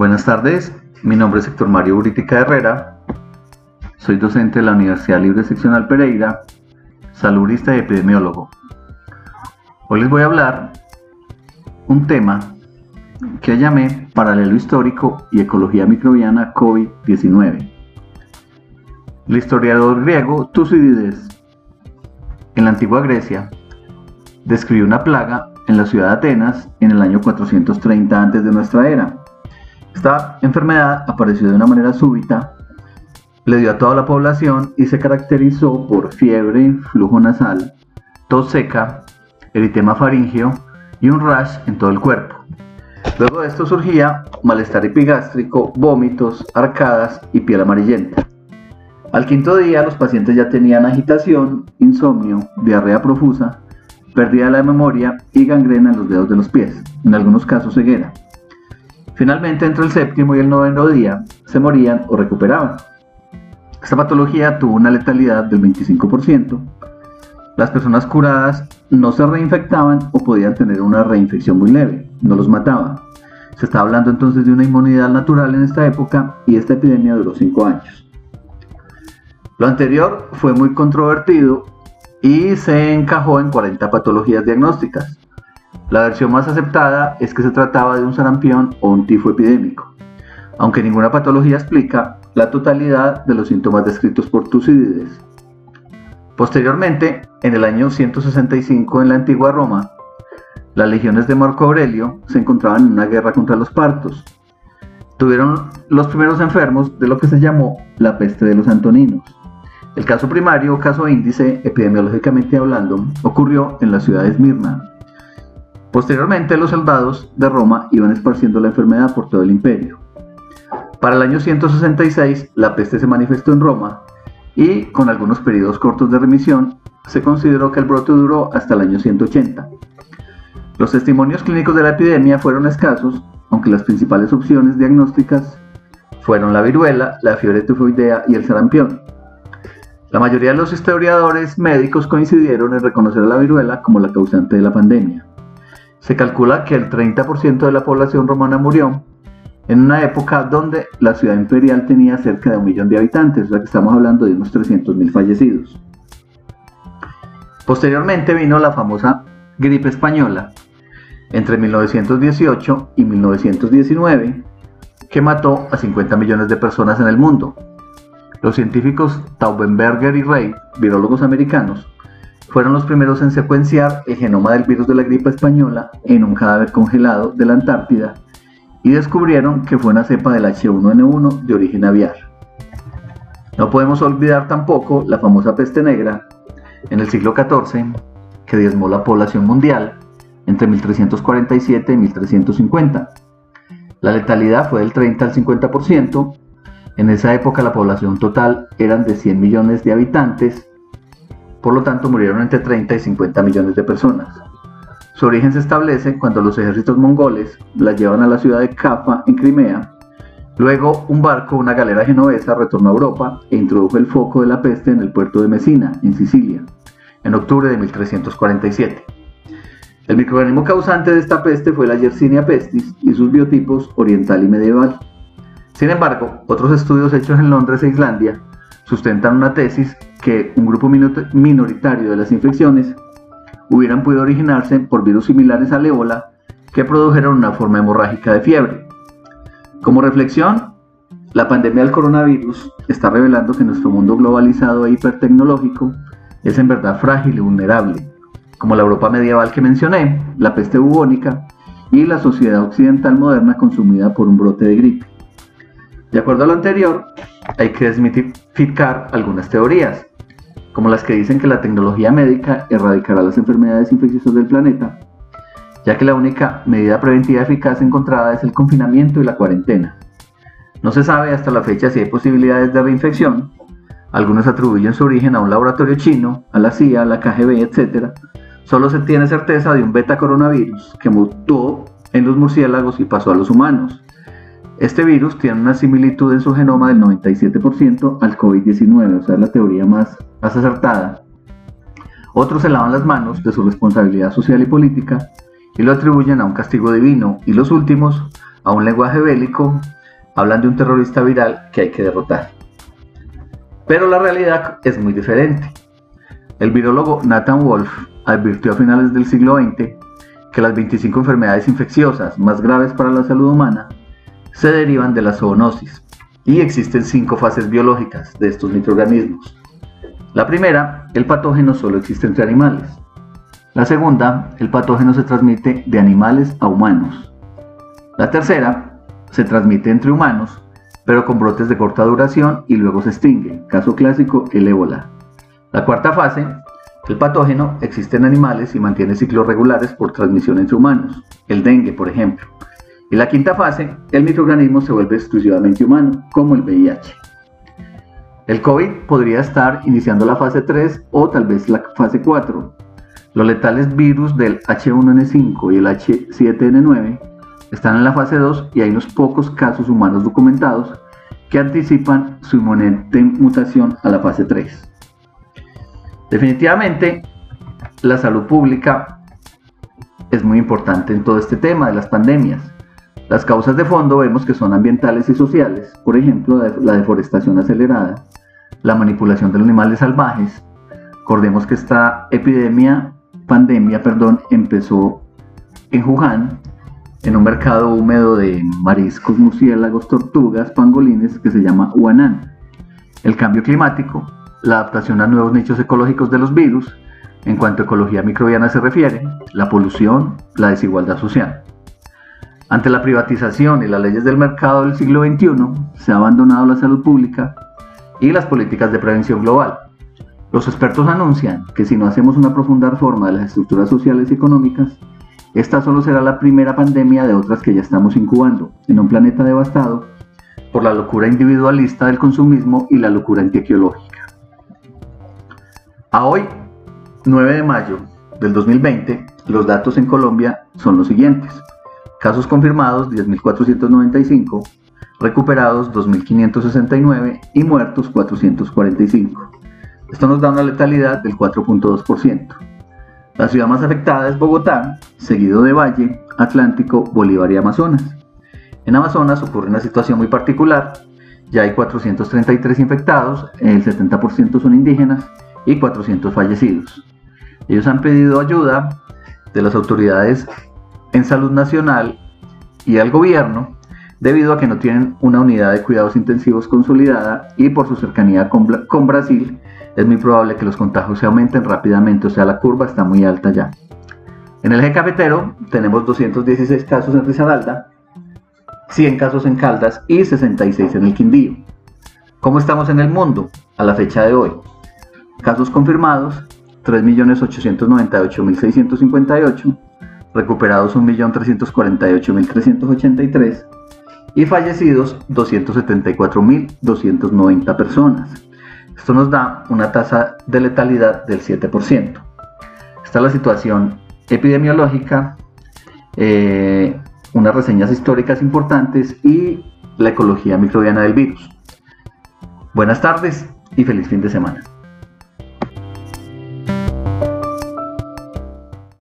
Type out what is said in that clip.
Buenas tardes, mi nombre es Héctor Mario Uritica Herrera, soy docente de la Universidad Libre Seccional Pereira, saludista y epidemiólogo. Hoy les voy a hablar un tema que llamé Paralelo Histórico y Ecología Microbiana COVID-19. El historiador griego Tucídides, en la antigua Grecia, describió una plaga en la ciudad de Atenas en el año 430 a.C. de nuestra era esta enfermedad apareció de una manera súbita, le dio a toda la población y se caracterizó por fiebre, flujo nasal, tos seca, eritema faríngeo y un rash en todo el cuerpo. Luego de esto surgía malestar epigástrico, vómitos, arcadas y piel amarillenta. Al quinto día los pacientes ya tenían agitación, insomnio, diarrea profusa, pérdida de la memoria y gangrena en los dedos de los pies, en algunos casos ceguera. Finalmente, entre el séptimo y el noveno día, se morían o recuperaban. Esta patología tuvo una letalidad del 25%. Las personas curadas no se reinfectaban o podían tener una reinfección muy leve, no los mataba. Se está hablando entonces de una inmunidad natural en esta época y esta epidemia duró 5 años. Lo anterior fue muy controvertido y se encajó en 40 patologías diagnósticas. La versión más aceptada es que se trataba de un sarampión o un tifo epidémico, aunque ninguna patología explica la totalidad de los síntomas descritos por Tucídides. Posteriormente, en el año 165 en la antigua Roma, las legiones de Marco Aurelio se encontraban en una guerra contra los partos. Tuvieron los primeros enfermos de lo que se llamó la peste de los antoninos. El caso primario, caso índice, epidemiológicamente hablando, ocurrió en la ciudad de Esmirna, Posteriormente, los soldados de Roma iban esparciendo la enfermedad por todo el imperio. Para el año 166, la peste se manifestó en Roma y, con algunos periodos cortos de remisión, se consideró que el brote duró hasta el año 180. Los testimonios clínicos de la epidemia fueron escasos, aunque las principales opciones diagnósticas fueron la viruela, la fiebre tifoidea y el sarampión. La mayoría de los historiadores médicos coincidieron en reconocer a la viruela como la causante de la pandemia. Se calcula que el 30% de la población romana murió en una época donde la ciudad imperial tenía cerca de un millón de habitantes, o sea que estamos hablando de unos 300.000 fallecidos. Posteriormente vino la famosa gripe española entre 1918 y 1919, que mató a 50 millones de personas en el mundo. Los científicos Taubenberger y Rey, virólogos americanos, fueron los primeros en secuenciar el genoma del virus de la gripe española en un cadáver congelado de la Antártida y descubrieron que fue una cepa del H1N1 de origen aviar. No podemos olvidar tampoco la famosa peste negra en el siglo XIV que diezmó la población mundial entre 1347 y 1350. La letalidad fue del 30 al 50%. En esa época la población total eran de 100 millones de habitantes por lo tanto murieron entre 30 y 50 millones de personas. Su origen se establece cuando los ejércitos mongoles la llevan a la ciudad de Capa, en Crimea. Luego, un barco, una galera genovesa, retornó a Europa e introdujo el foco de la peste en el puerto de Messina, en Sicilia, en octubre de 1347. El microorganismo causante de esta peste fue la Yersinia pestis y sus biotipos oriental y medieval. Sin embargo, otros estudios hechos en Londres e Islandia sustentan una tesis que un grupo minoritario de las infecciones hubieran podido originarse por virus similares al ébola que produjeron una forma hemorrágica de fiebre. Como reflexión, la pandemia del coronavirus está revelando que nuestro mundo globalizado e hipertecnológico es en verdad frágil y vulnerable, como la Europa medieval que mencioné, la peste bubónica y la sociedad occidental moderna consumida por un brote de gripe. De acuerdo a lo anterior, hay que desmitificar algunas teorías, como las que dicen que la tecnología médica erradicará las enfermedades infecciosas del planeta, ya que la única medida preventiva eficaz encontrada es el confinamiento y la cuarentena. No se sabe hasta la fecha si hay posibilidades de reinfección. Algunos atribuyen su origen a un laboratorio chino, a la CIA, a la KGB, etc. Solo se tiene certeza de un beta coronavirus que mutó en los murciélagos y pasó a los humanos. Este virus tiene una similitud en su genoma del 97% al COVID-19, o sea, la teoría más, más acertada. Otros se lavan las manos de su responsabilidad social y política y lo atribuyen a un castigo divino, y los últimos a un lenguaje bélico, hablan de un terrorista viral que hay que derrotar. Pero la realidad es muy diferente. El virólogo Nathan Wolf advirtió a finales del siglo XX que las 25 enfermedades infecciosas más graves para la salud humana se derivan de la zoonosis y existen cinco fases biológicas de estos microorganismos. La primera, el patógeno solo existe entre animales. La segunda, el patógeno se transmite de animales a humanos. La tercera, se transmite entre humanos, pero con brotes de corta duración y luego se extingue, caso clásico el ébola. La cuarta fase, el patógeno existe en animales y mantiene ciclos regulares por transmisión entre humanos, el dengue por ejemplo. Y la quinta fase, el microorganismo se vuelve exclusivamente humano, como el VIH. El COVID podría estar iniciando la fase 3 o tal vez la fase 4. Los letales virus del H1N5 y el H7N9 están en la fase 2 y hay unos pocos casos humanos documentados que anticipan su inminente mutación a la fase 3. Definitivamente, la salud pública es muy importante en todo este tema de las pandemias. Las causas de fondo vemos que son ambientales y sociales, por ejemplo, la deforestación acelerada, la manipulación de los animales salvajes. Recordemos que esta epidemia, pandemia, perdón, empezó en Wuhan, en un mercado húmedo de mariscos, murciélagos, tortugas, pangolines que se llama Huanan. El cambio climático, la adaptación a nuevos nichos ecológicos de los virus, en cuanto a ecología microbiana se refiere, la polución, la desigualdad social. Ante la privatización y las leyes del mercado del siglo XXI, se ha abandonado la salud pública y las políticas de prevención global. Los expertos anuncian que si no hacemos una profunda reforma de las estructuras sociales y ecológicas, esta solo será la primera pandemia de otras que ya estamos incubando en un planeta devastado por la locura individualista del consumismo y la locura antiecológica. A hoy, 9 de mayo del 2020, los datos en Colombia son los siguientes. Casos confirmados 10.495, recuperados 2.569 y muertos 445. Esto nos da una letalidad del 4.2%. La ciudad más afectada es Bogotá, seguido de Valle, Atlántico, Bolívar y Amazonas. En Amazonas ocurre una situación muy particular. Ya hay 433 infectados, el 70% son indígenas y 400 fallecidos. Ellos han pedido ayuda de las autoridades en salud nacional y al gobierno debido a que no tienen una unidad de cuidados intensivos consolidada y por su cercanía con, Brasil es muy probable que los contagios se aumenten rápidamente, o sea, la curva está muy alta ya. En el eje cafetero tenemos 216 casos en Risaralda, 100 casos en Caldas y 66 en el Quindío. ¿Cómo estamos en el mundo a la fecha de hoy? Casos confirmados 3.898.658 recuperados 1.348.383 y fallecidos 274.290 personas. Esto nos da una tasa de letalidad del 7%. Esta es la situación epidemiológica, eh, unas reseñas históricas importantes y la ecología microbiana del virus. Buenas tardes y feliz fin de semana.